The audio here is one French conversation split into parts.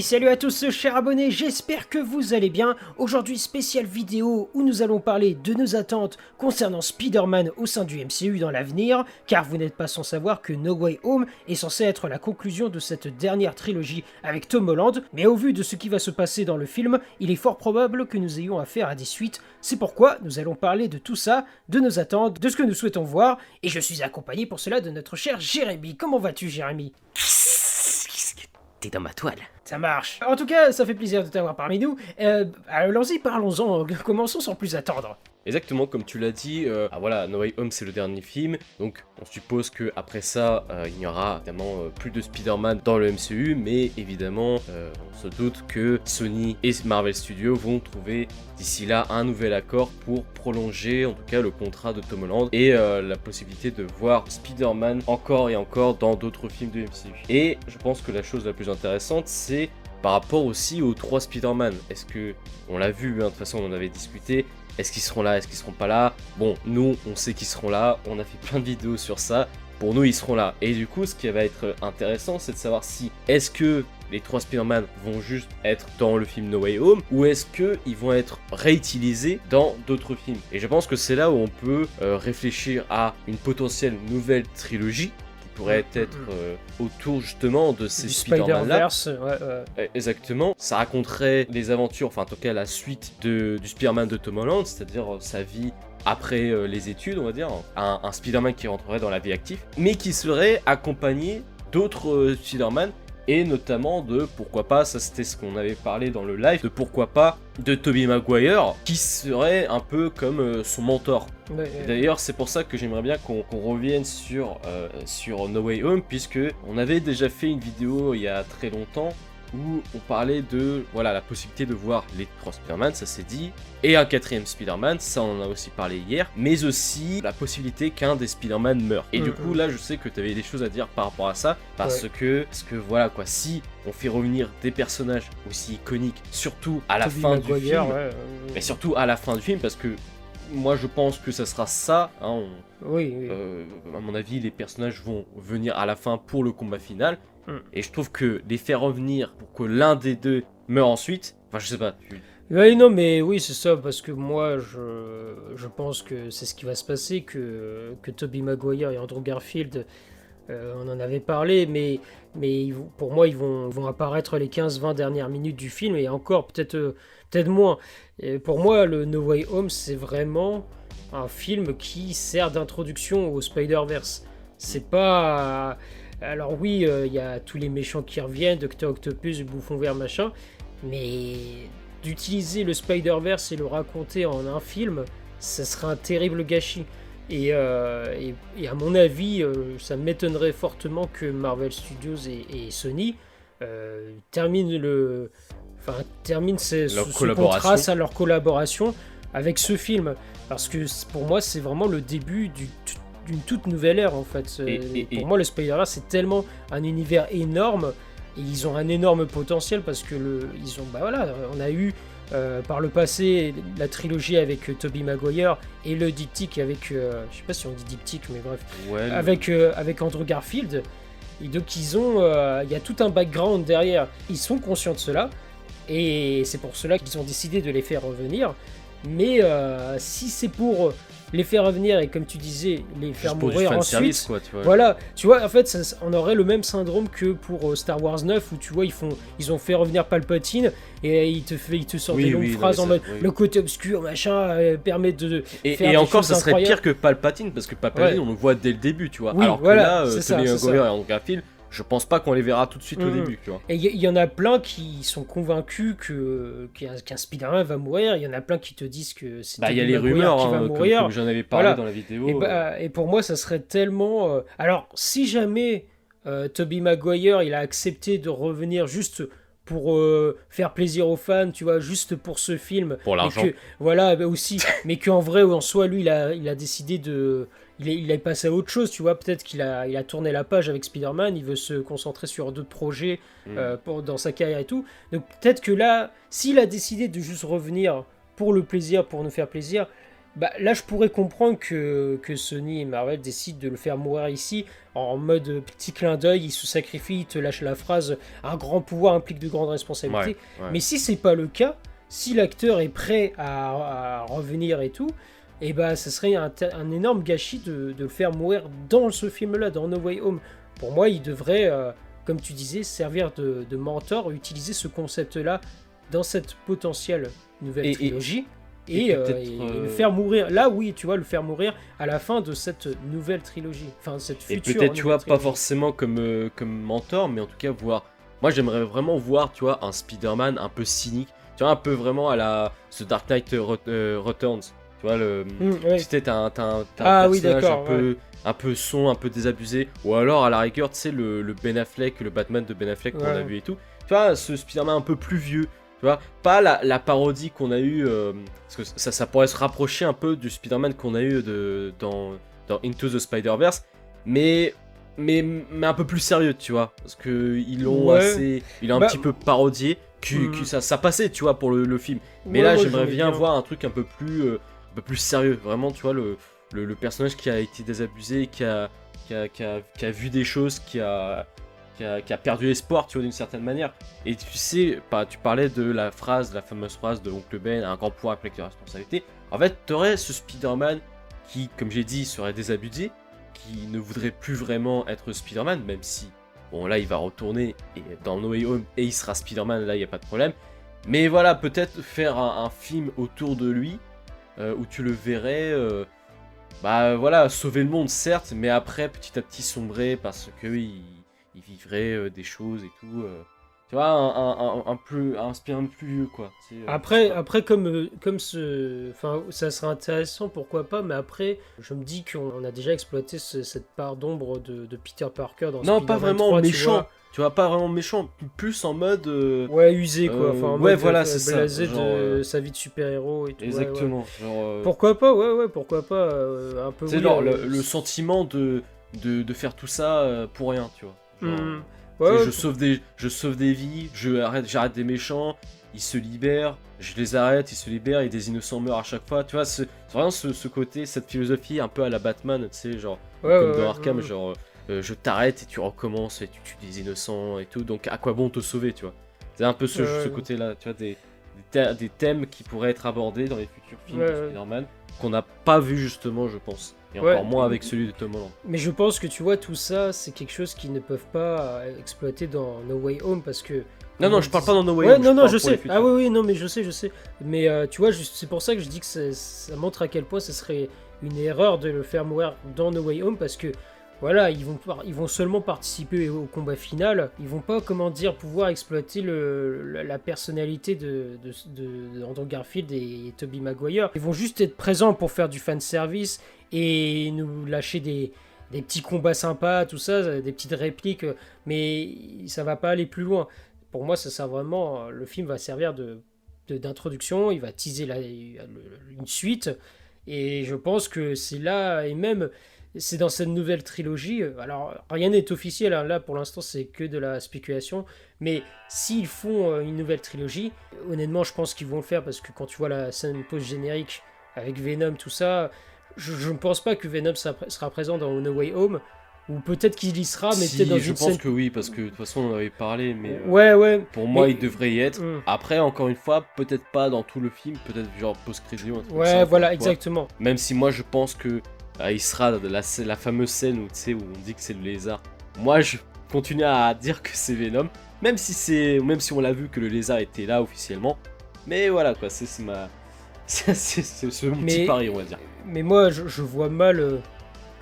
Salut à tous chers abonnés, j'espère que vous allez bien. Aujourd'hui spéciale vidéo où nous allons parler de nos attentes concernant Spider-Man au sein du MCU dans l'avenir, car vous n'êtes pas sans savoir que No Way Home est censé être la conclusion de cette dernière trilogie avec Tom Holland, mais au vu de ce qui va se passer dans le film, il est fort probable que nous ayons affaire à des suites. C'est pourquoi nous allons parler de tout ça, de nos attentes, de ce que nous souhaitons voir, et je suis accompagné pour cela de notre cher Jérémy. Comment vas-tu Jérémy? Dans ma toile. Ça marche. En tout cas, ça fait plaisir de t'avoir parmi nous. Euh, allons-y, parlons-en. Commençons sans plus attendre. Exactement comme tu l'as dit, euh, ah voilà, No Way Home c'est le dernier film, donc on suppose que après ça, euh, il n'y aura évidemment euh, plus de Spider-Man dans le MCU, mais évidemment, on se doute que Sony et Marvel Studios vont trouver d'ici là un nouvel accord pour prolonger en tout cas le contrat de Tom Holland et la possibilité de voir Spider-Man encore et encore dans d'autres films de MCU. Et je pense que la chose la plus intéressante, c'est par rapport aussi aux trois Spider-Man. Est-ce que, on l'a vu, hein, de toute façon on avait discuté, est-ce qu'ils seront là Est-ce qu'ils seront pas là? Bon, nous, on sait qu'ils seront là. On a fait plein de vidéos sur ça. Pour nous, ils seront là. Et du coup, ce qui va être intéressant, c'est de savoir si est-ce que les trois Spider-Man vont juste être dans le film No Way Home ou est-ce qu'ils vont être réutilisés dans d'autres films? Et je pense que c'est là où on peut euh, réfléchir à une potentielle nouvelle trilogie pourrait mm, mm, être mm. Euh, autour justement de ces Spider-Man là. Eh, exactement. Ça raconterait les aventures, enfin en tout cas la suite de, du Spider-Man de Tom Holland, c'est-à-dire euh, sa vie après euh, les études, on va dire. Un, un Spider-Man qui rentrerait dans la vie active, mais qui serait accompagné d'autres Spider-Man et notamment de pourquoi pas, ça c'était ce qu'on avait parlé dans le live, de pourquoi pas de Tobey Maguire qui serait un peu comme euh, son mentor. D'ailleurs, c'est pour ça que j'aimerais bien qu'on revienne sur, euh, sur No Way Home, puisque on avait déjà fait une vidéo il y a très longtemps où on parlait de voilà la possibilité de voir les trois Spider-Man, ça s'est dit, et un quatrième Spider-Man, ça on en a aussi parlé hier, mais aussi la possibilité qu'un des Spider-Man meure. Et du mm, coup mm. là je sais que tu avais des choses à dire par rapport à ça, parce que parce que voilà quoi, si on fait revenir des personnages aussi iconiques, surtout à la fin du film, mais surtout à la fin du film, parce que moi je pense que ça sera ça. Hein, oui, oui. Euh, à mon avis, les personnages vont venir à la fin pour le combat final. Hmm. Et je trouve que les faire revenir pour que l'un des deux meure ensuite, enfin je sais pas. Oui, non, mais oui, c'est ça, parce que moi, je, je pense que c'est ce qui va se passer, que, que Toby Maguire et Andrew Garfield, euh, on en avait parlé, mais, mais pour moi, ils vont, vont apparaître les 15-20 dernières minutes du film, et encore, peut-être euh, peut-être moins. Pour moi, le No Way Home, c'est vraiment un film qui sert d'introduction au Spider-Verse. C'est pas alors oui, euh, il y a tous les méchants qui reviennent, Docteur Octopus, Bouffon Vert, machin, mais d'utiliser le Spider-Verse et le raconter en un film, ça serait un terrible gâchis. Et, euh, à mon avis, euh, ça m'étonnerait fortement que Marvel Studios et, Sony terminent le, enfin terminent ce, ce contrat, à leur collaboration avec ce film, parce que pour moi, c'est vraiment le début du d'une toute nouvelle ère en fait. pour moi, le Spider-Man, c'est tellement un univers énorme et ils ont un énorme potentiel parce que le, ils ont, bah voilà, on a eu euh, par le passé la trilogie avec euh, Tobey Maguire et le diptyque avec, euh, je sais pas si on dit diptyque, mais bref, avec avec Andrew Garfield. Et donc ils ont, il y a tout un background derrière. Ils sont conscients de cela et c'est pour cela qu'ils ont décidé de les faire revenir. Mais si c'est pour les faire revenir et comme tu disais, les faire mourir ensuite. quoi, tu vois. Voilà, tu vois, en fait, on aurait le même syndrome que pour euh, Star Wars 9 où tu vois, ils font, ils ont fait revenir Palpatine et il te fait, il te sort des longues phrases en mode le côté obscur, machin, euh, permet de. Et, faire et encore, ça serait pire que Palpatine parce que Palpatine, on le voit dès le début, tu vois. Alors voilà, que là, euh, Tony et Andrew je pense pas qu'on les verra tout de suite au mm. début. Tu vois. Et il y, en a plein qui sont convaincus que qu'un Spider-Man va mourir. Il y en a plein qui te disent que c'est. Bah, il y a les rumeurs qui va hein, mourir. Comme, j'en avais parlé dans la vidéo. Et, bah, et, pour moi, ça serait tellement. Euh, alors, si jamais euh, Toby Maguire il a accepté de revenir juste pour euh, faire plaisir aux fans, tu vois, juste pour ce film. Pour l'argent. Voilà, bah, aussi. mais qu'en vrai, en soi, lui, il a, il a décidé de il est, il passé à autre chose, tu vois. Peut-être qu'il a, il a tourné la page avec Spider-Man, il veut se concentrer sur d'autres projets mm. euh, pour, dans sa carrière et tout. Donc peut-être que là, s'il a décidé de juste revenir pour le plaisir, pour nous faire plaisir, bah, là, je pourrais comprendre que, que Sony et Marvel décident de le faire mourir ici en mode petit clin d'œil, il se sacrifie, il te lâche la phrase un grand pouvoir implique de grandes responsabilités. Mais si c'est pas le cas, si l'acteur est prêt à, revenir et tout, et bah, ce serait un, énorme gâchis de, le faire mourir dans ce film-là, dans No Way Home. Pour moi, il devrait, euh, comme tu disais, servir de, mentor, utiliser ce concept-là dans cette potentielle nouvelle trilogie et, euh, le euh, faire mourir. Là, oui, tu vois, le faire mourir à la fin de cette nouvelle trilogie. Enfin, cette future. Et peut-être, tu vois, pas forcément comme, euh, comme mentor, mais en tout cas, voir. Moi, j'aimerais vraiment voir, tu vois, un Spider-Man un peu cynique. Tu vois, un peu vraiment à la. Ce Dark Knight Returns. Tu vois, le. Mmh, Tu sais, t'as un, un, ah, personnage un peu. Un peu son, un peu désabusé. Ou alors, à la rigueur, tu sais, le, le Ben Affleck, le Batman de Ben Affleck qu'on a vu et tout. Tu vois, ce Spider-Man un peu plus vieux tu vois, pas la, parodie qu'on a eue, euh, parce que ça, ça pourrait se rapprocher un peu du Spider-Man qu'on a eu de, dans, dans Into the Spider-Verse, mais, mais, mais un peu plus sérieux, tu vois, parce que ils l'ont assez, il a un bah, petit peu parodié, que, hmm. ça, ça passait, tu vois, pour le, film. Mais là, j'aimerais bien, voir un truc un peu plus, euh, un peu plus sérieux, vraiment, tu vois, le, le, personnage qui a été désabusé, qui a, qui a, qui a, qui a vu des choses, qui a qui a, perdu espoir, tu vois, d'une certaine manière. Et tu sais, pas, tu parlais de la phrase, la fameuse phrase de Oncle Ben, un grand pouvoir avec de responsabilité. En fait, tu aurais ce Spider-Man qui, comme j'ai dit, serait désabusé, qui ne voudrait plus vraiment être Spider-Man, même si, bon, là, il va retourner et, dans No Way Home et il sera Spider-Man, là, il n'y a pas de problème. Mais voilà, peut-être faire un, film autour de lui, où tu le verrais, euh, bah voilà, sauver le monde, certes, mais après, petit à petit sombrer parce que il vivrait euh, des choses et tout. Euh. Tu vois, un, un, un, plus, un plus quoi. Euh, après, après, comme, comme ce. Enfin, ça serait intéressant, pourquoi pas, mais après, je me dis qu'on a déjà exploité cette part d'ombre de, de, Peter Parker dans Non, pas vraiment méchant. Tu vois, pas vraiment méchant, plus en mode. ouais, usé quoi. Enfin, en ouais, voilà, c'est ça. Blasé de sa vie de super-héros et tout. Exactement. Pourquoi pas, ouais, ouais, pourquoi pas. un peu. C'est le, le, sentiment de, de, de, faire tout ça pour rien, tu vois. Je, sauve des, je sauve des vies, je arrête, j'arrête des méchants, ils se libèrent, je les arrête, ils se libèrent, et des innocents meurent à chaque fois. Tu vois, c'est vraiment ce, côté, cette philosophie un peu à la Batman, tu sais, genre, comme dans Arkham, genre, euh, je t'arrête et tu recommences et tu tues des innocents et tout, donc à quoi bon te sauver, tu vois? C'est un peu ce, côté-là, tu vois, des, des, thèmes qui pourraient être abordés dans les futurs films de Spider-Man, qu'on n'a pas vu justement, je pense. Et encore moins avec celui de Tom Holland. Mais je pense que tu vois, tout ça, c'est quelque chose qu'ils ne peuvent pas exploiter dans No Way Home parce que. Non, non, je parle pas dans No Way Home. Non, non, je sais. Ah oui, oui, non, mais je sais, je sais. Mais euh, tu vois, c'est pour ça que je dis que ça montre à quel point ce serait une erreur de le faire mourir dans No Way Home parce que voilà, ils vont, ils vont seulement participer au combat final. Ils vont pas, comment dire, pouvoir exploiter le, la personnalité de, de, Andrew Garfield et, Tobey Maguire. Ils vont juste être présents pour faire du fan service et nous lâcher des, des petits combats sympas, tout ça, des petites répliques, mais ça va pas aller plus loin. Pour moi, ça sert vraiment. Le film va servir de d'introduction, il va teaser la, une suite, et je pense que c'est là, et même c'est dans cette nouvelle trilogie. Alors, rien n'est officiel, hein, là pour l'instant c'est que de la spéculation. Mais s'ils font euh, une nouvelle trilogie, honnêtement, je pense qu'ils vont le faire parce que quand tu vois la scène post-générique avec Venom, tout ça, je ne pense pas que Venom sera, présent dans No Way Home. Ou peut-être qu'il y sera, mais peut-être dans je pense que oui, parce que de toute façon on avait parlé, mais euh, ouais, ouais. Pour moi, il devrait y être. Hmm. Après, encore une fois, peut-être pas dans tout le film, peut-être genre post-crédit. Ouais, voilà, exactement. Même si moi, je pense que ah, il sera la, la fameuse scène où, où on dit que c'est le lézard. Moi, je continue à dire que c'est Venom, même si c'est, même si on l'a vu que le lézard était là officiellement. Mais voilà quoi, c'est ma, c'est ce mon petit pari, on va dire. Mais moi, je, vois mal euh,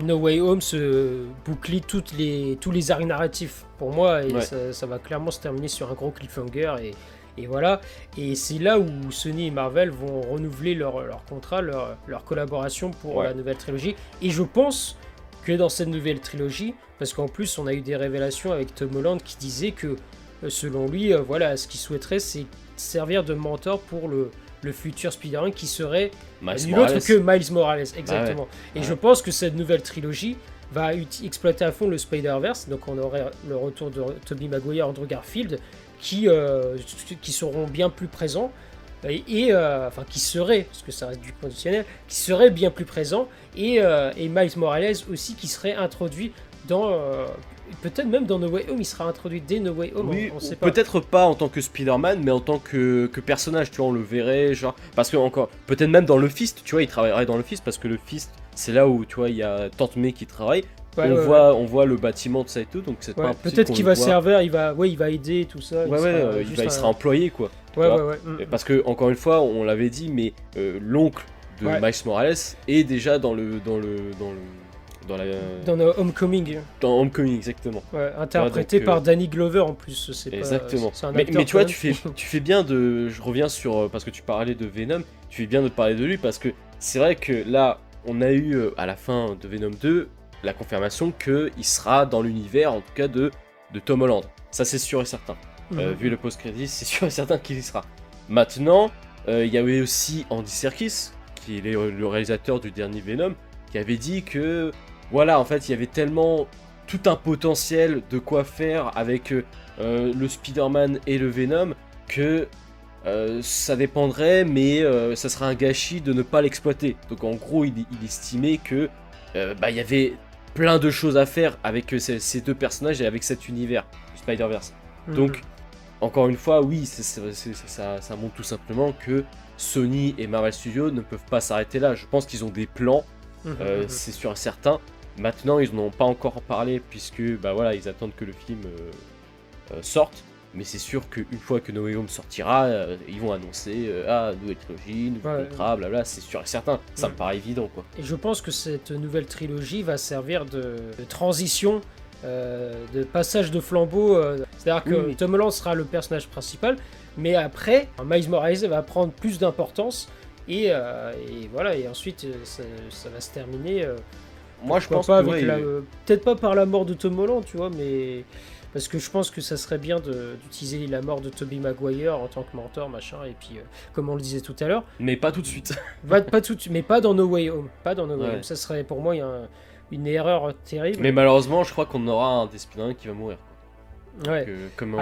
No Way Home se boucler toutes les, tous les arcs narratifs. Pour moi, et ça, ça, va clairement se terminer sur un gros cliffhanger et et voilà, et c'est là où Sony et Marvel vont renouveler leur, leur contrat, leur, leur, collaboration pour la nouvelle trilogie. Et je pense que dans cette nouvelle trilogie, parce qu'en plus on a eu des révélations avec Tom Holland qui disait que euh, selon lui, euh, voilà, ce qu'il souhaiterait c'est servir de mentor pour le, le futur Spider-Man qui serait nul autre que Miles Morales, exactement. Et je pense que cette nouvelle trilogie va exploiter à fond le Spider-Verse, donc on aurait le retour de Tobey Maguire, Andrew Garfield, qui, euh, qui seront bien plus présents. et, enfin qui serait, parce que ça reste du conditionnel, qui serait bien plus présent, et, et Miles Morales aussi qui serait introduit dans peut-être même dans No Way Home, il sera introduit dès No Way Home. Oui, on, sait pas. Peut-être pas en tant que Spider-Man, mais en tant que, que, personnage, tu vois, on le verrait, genre. Parce que, encore, peut-être même dans le Fist, tu vois, il travaillerait dans le Fist, parce que le Fist, c'est là où, tu vois, il y a Tante May qui travaille. on, voit, on voit le bâtiment de ça et tout, donc c'est pas Peut-être qu'il va servir, il va, ouais, il va aider tout ça. Il sera, il, va, sera employé, quoi. Ouais, ouais, ouais. Mm, parce que, encore une fois, on l'avait dit, mais euh, l'oncle de Miles Morales est déjà dans le, dans le, dans le dans la. Dans Homecoming. Dans Homecoming, exactement. interprété par euh, Danny Glover en plus. C'est exactement. mais, mais, tu vois, tu fais, tu fais bien de. Je reviens sur. Euh, parce que tu parlais de Venom, tu fais bien de parler de lui parce que c'est vrai que là, on a eu euh, à la fin de Venom 2 la confirmation qu'il sera dans l'univers, en tout cas, de, de Tom Holland. Ça, c'est sûr et certain. Mhm. vu le post-crédit, c'est sûr et certain qu'il y sera. Maintenant, il y avait aussi Andy Serkis, qui est le réalisateur du dernier Venom, qui avait dit que voilà, en fait, il y avait tellement tout un potentiel de quoi faire avec euh, le Spider-Man et le Venom que euh, ça dépendrait, mais euh, ça serait un gâchis de ne pas l'exploiter. Donc en gros, il, estimait que bah, il y avait plein de choses à faire avec ces, deux personnages et avec cet univers Spider-Verse. Mhm. Donc, encore une fois, oui, ça, ça montre tout simplement que Sony et Marvel Studios ne peuvent pas s'arrêter là. Je pense qu'ils ont des plans, mhm, mhm. c'est sûr et certain. Maintenant, ils n'ont pas encore parlé puisque bah voilà, ils attendent que le film euh, euh, sorte. Mais c'est sûr qu'une fois que No Way Home sortira, euh, ils vont annoncer ah nouvelle trilogie, nouveau contrat, blabla. C'est sûr et certain. Ça me paraît évident quoi. Et je pense que cette nouvelle trilogie va servir de, transition. de passage de flambeau, c'est-à-dire que Tom Holland sera le personnage principal, mais après, Miles Morales va prendre plus d'importance et, voilà, et ensuite ça, ça va se terminer moi, je pense pas avec peut-être pas par la mort de Tom Holland, tu vois, mais parce que je pense que ça serait bien d'utiliser la mort de Toby Maguire en tant que mentor, machin, et puis euh, comme on le disait tout à l'heure. Mais pas tout de suite. pas, pas tout, mais pas dans No Way Home, pas dans No Way Home. Ça serait pour moi une erreur terrible. Mais malheureusement, je crois qu'on aura un des qui va mourir. Ouais. comme,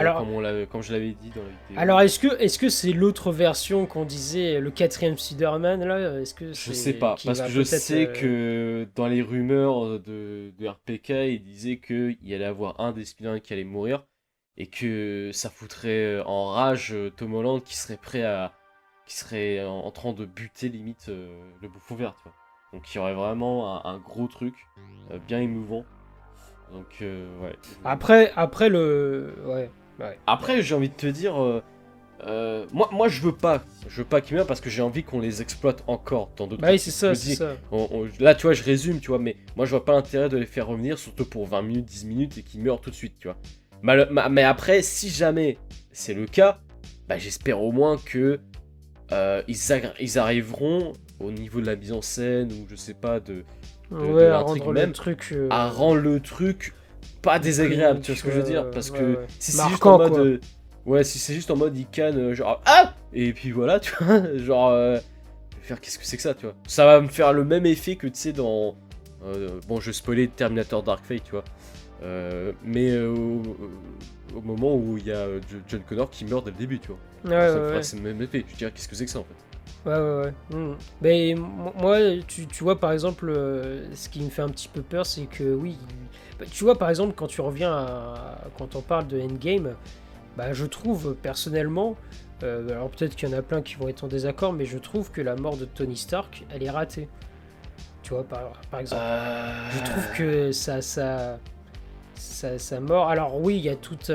comme, je l'avais dit dans la vidéo. Alors, est-ce que est-ce que c'est l'autre version qu'on disait, le quatrième Spider-Man là Est-ce que je sais pas, parce que je sais euh, que dans les rumeurs de, de RPK, il disait qu'il y allait avoir un des Spider-Man qui allait mourir et que ça foutrait en rage euh, Tom Holland qui serait prêt à, qui serait en, train de buter limite euh, le bouffon vert. Donc, il y aurait vraiment un, un gros truc bien émouvant. Donc, euh, ouais. Après, après le. Ouais. Après, j'ai envie de te dire. Euh, euh, moi, moi, je veux pas. Je veux pas qu'ils meurent parce que j'ai envie qu'on les exploite encore dans d'autres. Bah oui, c'est ça, c'est ça. là, tu vois, je résume, tu vois, mais moi, je vois pas l'intérêt de les faire revenir, surtout pour 20 minutes, 10 minutes et qu'ils meurent tout de suite, tu vois. Mais, après, si jamais c'est le cas, bah, j'espère au moins que ils, ils arriveront au niveau de la mise en scène ou je sais pas de ouais, à rendre le truc, euh, à rendre le truc pas désagréable, tu vois ce que je veux dire Parce que si c'est juste en mode, euh, ouais, si c'est juste en mode il canne euh, genre ah et puis voilà, tu vois, genre faire qu'est-ce que c'est que ça, tu vois Ça va me faire le même effet que tu sais dans bon, je spoilais Terminator Dark Fate, tu vois. mais au, moment où il y a John Connor qui meurt dès le début, tu vois. Ouais, ça ouais, c'est le même effet. Je dirais qu'est-ce que c'est que ça en fait? Ouais, ouais, ouais. Hmm. Mais moi, tu, tu, vois, par exemple, euh, ce qui me fait un petit peu peur, c'est que oui. Bah, tu vois, par exemple, quand tu reviens à. Quand on parle de Endgame, bah, je trouve personnellement. Euh, alors peut-être qu'il y en a plein qui vont être en désaccord, mais je trouve que la mort de Tony Stark, elle est ratée. Tu vois, par, par exemple. Euh. Je trouve que ça, ça, ça, ça mort. Alors oui, il y a toute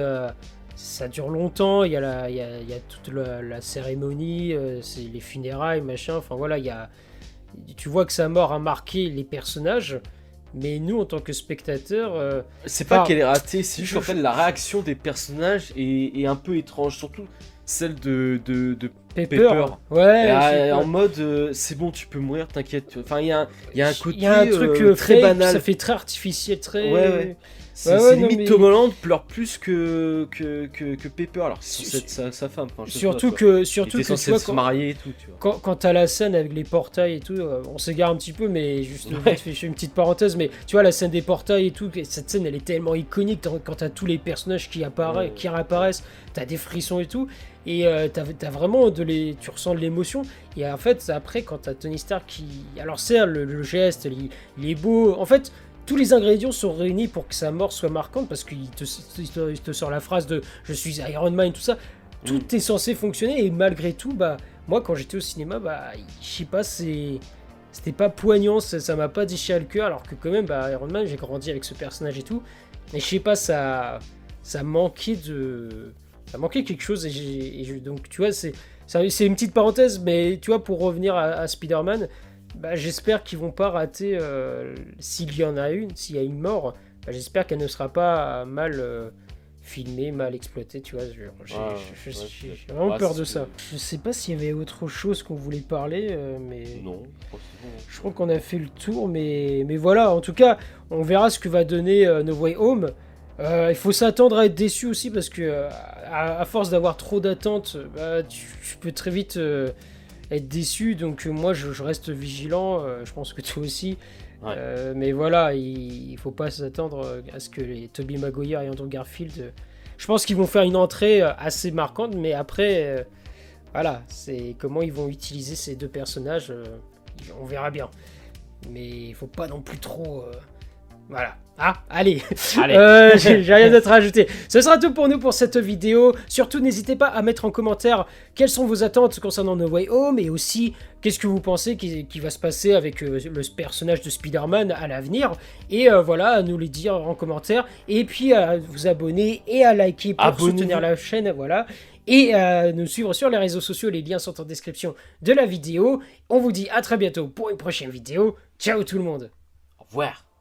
ça dure longtemps, il y a, la, il y a, il y a toute la, cérémonie, euh, c'est les funérailles, machin, enfin voilà, il y a, tu vois que sa mort a marqué les personnages, mais nous, en tant que spectateurs... Euh, c'est pas qu'elle est ratée, c'est juste qu'en fait la réaction des personnages est, un peu étrange, surtout celle de, de, de Pepper. Ouais. en mode, euh, c'est bon, tu peux mourir, t'inquiète. Enfin, il y a, y a un côté y a un truc très banal. Ça fait très artificiel, très... Ouais, ouais. C'est Ouais, limite mais- Tom Holland pleure plus que, que, que, que Pepper, alors c'est Su- sa, sa femme. enfin, Surtout pas, que, surtout que tu censé vois, se quand, marier et tout, tu vois. quand, quand t'as la scène avec les portails et tout, euh, on s'égare un petit peu, mais juste Ouais. je fais une petite parenthèse, mais tu vois, la scène des portails et tout, cette scène elle est tellement iconique quand t'as tous les personnages qui, apparaissent, Ouais. qui réapparaissent, t'as des frissons et tout, et euh, t'as t'as vraiment de les, tu ressens de l'émotion, et en fait, après, quand t'as Tony Stark qui. Alors, certes, le, le geste, il, il est beau, en fait. Tous les ingrédients sont réunis pour que sa mort soit marquante parce qu'il te, il te, il te sort la phrase de je suis Iron Man, tout ça. Tout Mm. est censé fonctionner et malgré tout, bah, moi quand j'étais au cinéma, bah, je sais pas, c'est. C'était pas poignant, ça m'a pas déchiré le cœur, alors que quand même, bah, Iron Man, j'ai grandi avec ce personnage et tout. Mais je sais pas, ça. Ça manquait de. Ça manquait quelque chose et, et je- donc tu vois, c'est. C'est une petite parenthèse, mais tu vois, pour revenir à, à Spider-Man, bah, j'espère qu'ils vont pas rater, euh, s'il y en a une, s'il y a une mort, bah, j'espère qu'elle ne sera pas mal euh, filmée, mal exploitée, tu vois. J'ai Ouais, ouais, vraiment peur de ça. Je sais pas s'il y avait autre chose qu'on voulait parler, euh, mais... Non, je crois qu'on a fait le tour, mais, mais voilà, en tout cas, on verra ce que va donner euh, No Way Home. Euh, il faut s'attendre à être déçu aussi parce que euh, à, à force d'avoir trop d'attentes, bah, tu, tu peux très vite euh, être déçu. Donc euh, moi, je, je reste vigilant. euh, je pense que toi aussi. Ouais. Euh, mais voilà, il, il faut pas s'attendre euh, à ce que les Tobey Maguire et Andrew Garfield. euh, je pense qu'ils vont faire une entrée euh, assez marquante, mais après, euh, voilà, c'est comment ils vont utiliser ces deux personnages. euh, on verra bien. Mais il faut pas non plus trop. euh, Voilà. Ah, allez. Allez. Euh, J'ai rien d'autre à ajouter. Ce sera tout pour nous pour cette vidéo. Surtout, n'hésitez pas à mettre en commentaire quelles sont vos attentes concernant No Way Home et aussi qu'est-ce que vous pensez qui, qui va se passer avec euh, le personnage de Spider-Man à l'avenir. Et euh, voilà, à nous les dire en commentaire. Et puis à vous abonner et à liker pour soutenir la chaîne. Voilà. Et à nous suivre sur les réseaux sociaux. Les liens sont en description de la vidéo. On vous dit à très bientôt pour une prochaine vidéo. Ciao tout le monde. Au revoir.